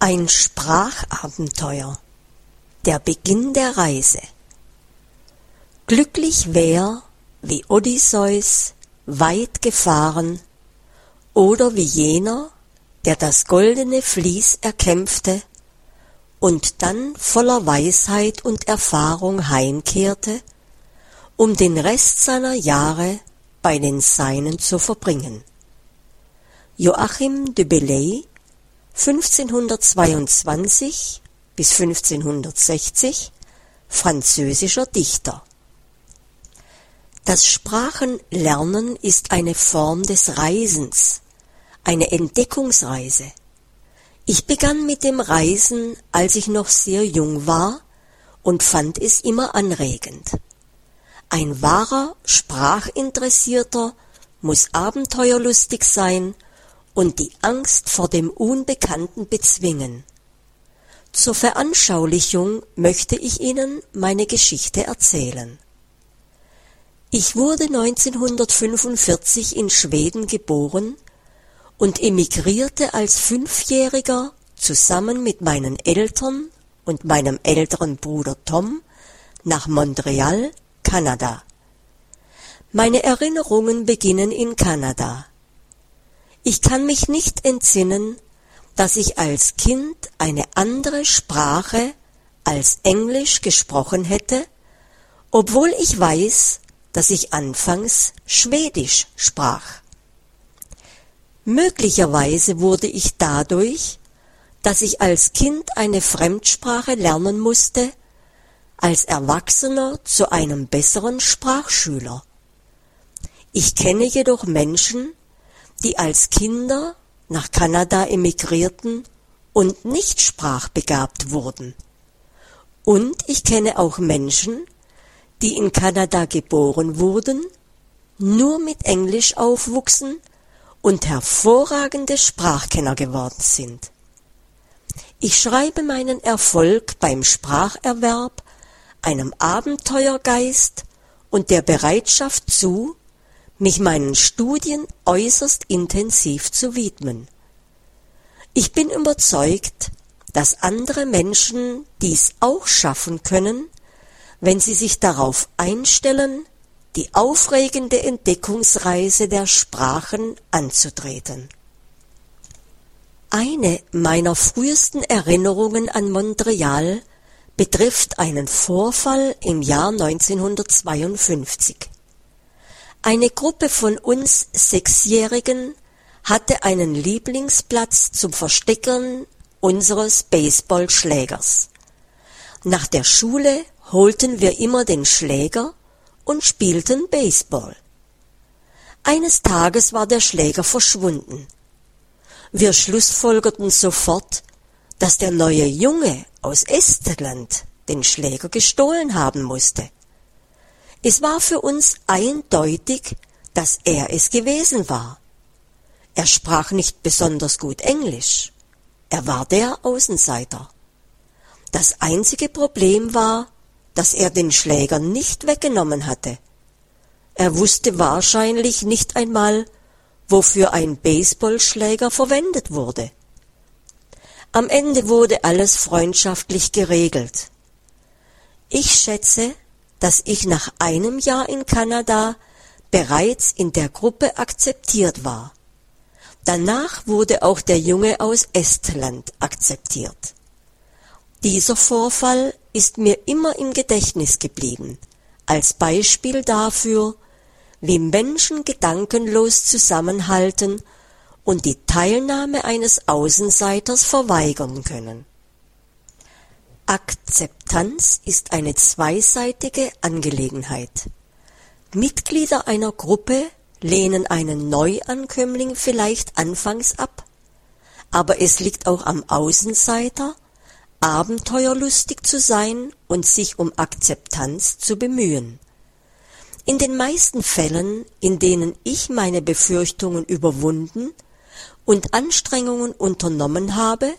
Ein Sprachabenteuer Der Beginn der Reise Glücklich wer, wie Odysseus, weit gefahren, oder wie jener, der das goldene Vlies erkämpfte und dann voller Weisheit und Erfahrung heimkehrte, um den Rest seiner Jahre bei den Seinen zu verbringen. Joachim de Bellay 1522 bis 1560 französischer Dichter Das Sprachenlernen ist eine Form des Reisens, eine Entdeckungsreise. Ich begann mit dem Reisen, als ich noch sehr jung war und fand es immer anregend. Ein wahrer Sprachinteressierter muss abenteuerlustig sein und die Angst vor dem Unbekannten bezwingen. Zur Veranschaulichung möchte ich Ihnen meine Geschichte erzählen. Ich wurde 1945 in Schweden geboren und emigrierte als Fünfjähriger zusammen mit meinen Eltern und meinem älteren Bruder Tom nach Montreal, Kanada. Meine Erinnerungen beginnen in Kanada. Ich kann mich nicht entsinnen, dass ich als Kind eine andere Sprache als Englisch gesprochen hätte, obwohl ich weiß, dass ich anfangs Schwedisch sprach. Möglicherweise wurde ich dadurch, dass ich als Kind eine Fremdsprache lernen musste, als Erwachsener zu einem besseren Sprachschüler. Ich kenne jedoch Menschen, die als Kinder nach Kanada emigrierten und nicht sprachbegabt wurden. Und ich kenne auch Menschen, die in Kanada geboren wurden, nur mit Englisch aufwuchsen und hervorragende Sprachkenner geworden sind. Ich schreibe meinen Erfolg beim Spracherwerb einem Abenteuergeist und der Bereitschaft zu, mich meinen Studien äußerst intensiv zu widmen. Ich bin überzeugt, dass andere Menschen dies auch schaffen können, wenn sie sich darauf einstellen, die aufregende Entdeckungsreise der Sprachen anzutreten. Eine meiner frühesten Erinnerungen an Montreal betrifft einen Vorfall im Jahr 1952. Eine Gruppe von uns Sechsjährigen hatte einen Lieblingsplatz zum Verstecken unseres Baseballschlägers. Nach der Schule holten wir immer den Schläger und spielten Baseball. Eines Tages war der Schläger verschwunden. Wir schlussfolgerten sofort, dass der neue Junge aus Estland den Schläger gestohlen haben musste. Es war für uns eindeutig, dass er es gewesen war. Er sprach nicht besonders gut Englisch. Er war der Außenseiter. Das einzige Problem war, dass er den Schläger nicht weggenommen hatte. Er wusste wahrscheinlich nicht einmal, wofür ein Baseballschläger verwendet wurde. Am Ende wurde alles freundschaftlich geregelt. Ich schätze, dass ich nach einem Jahr in Kanada bereits in der Gruppe akzeptiert war. Danach wurde auch der Junge aus Estland akzeptiert. Dieser Vorfall ist mir immer im Gedächtnis geblieben, als Beispiel dafür, wie Menschen gedankenlos zusammenhalten und die Teilnahme eines Außenseiters verweigern können. Akzeptanz ist eine zweiseitige Angelegenheit. Mitglieder einer Gruppe lehnen einen Neuankömmling vielleicht anfangs ab, aber es liegt auch am Außenseiter, abenteuerlustig zu sein und sich um Akzeptanz zu bemühen. In den meisten Fällen, in denen ich meine Befürchtungen überwunden und Anstrengungen unternommen habe,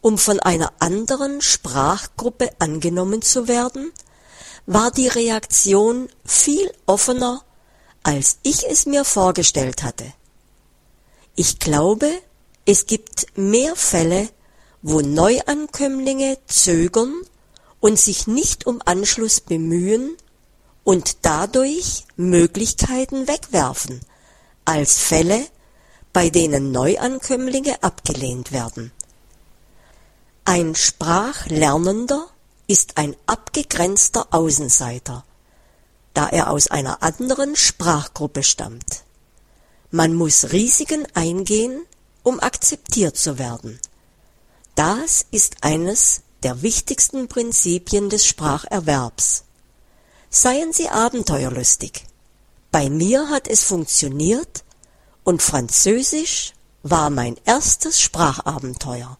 um von einer anderen Sprachgruppe angenommen zu werden, war die Reaktion viel offener, als ich es mir vorgestellt hatte. Ich glaube, es gibt mehr Fälle, wo Neuankömmlinge zögern und sich nicht um Anschluss bemühen und dadurch Möglichkeiten wegwerfen, als Fälle, bei denen Neuankömmlinge abgelehnt werden. Ein Sprachlernender ist ein abgegrenzter Außenseiter, da er aus einer anderen Sprachgruppe stammt. Man muss Risiken eingehen, um akzeptiert zu werden. Das ist eines der wichtigsten Prinzipien des Spracherwerbs. Seien Sie abenteuerlustig. Bei mir hat es funktioniert und Französisch war mein erstes Sprachabenteuer.